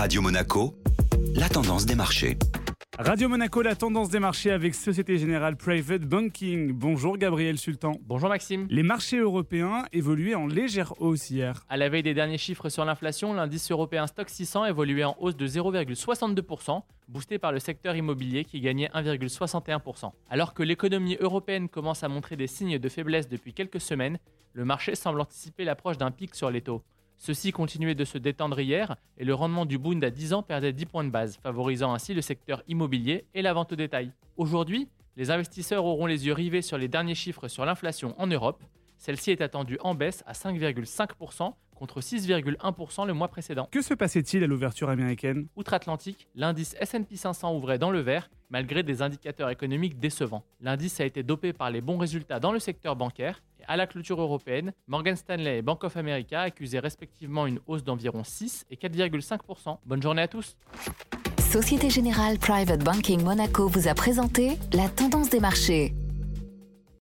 Radio Monaco, la tendance des marchés. Radio Monaco, la tendance des marchés avec Société Générale Private Banking. Bonjour Gabriel Sultan. Bonjour Maxime. Les marchés européens évoluaient en légère hausse hier. À la veille des derniers chiffres sur l'inflation, l'indice européen Stock 600 évoluait en hausse de 0,62%, boosté par le secteur immobilier qui gagnait 1,61%. Alors que l'économie européenne commence à montrer des signes de faiblesse depuis quelques semaines, le marché semble anticiper l'approche d'un pic sur les taux. Ceux-ci continuaient de se détendre hier et le rendement du Bund à 10 ans perdait 10 points de base, favorisant ainsi le secteur immobilier et la vente au détail. Aujourd'hui, les investisseurs auront les yeux rivés sur les derniers chiffres sur l'inflation en Europe. Celle-ci est attendue en baisse à 5,5% contre 6,1% le mois précédent. Que se passait-il à l'ouverture américaine? Outre-Atlantique, l'indice S&P 500 ouvrait dans le vert malgré des indicateurs économiques décevants. L'indice a été dopé par les bons résultats dans le secteur bancaire à la clôture européenne, Morgan Stanley et Bank of America accusaient respectivement une hausse d'environ 6 et 4,5%. Bonne journée à tous. Société Générale Private Banking Monaco vous a présenté la tendance des marchés.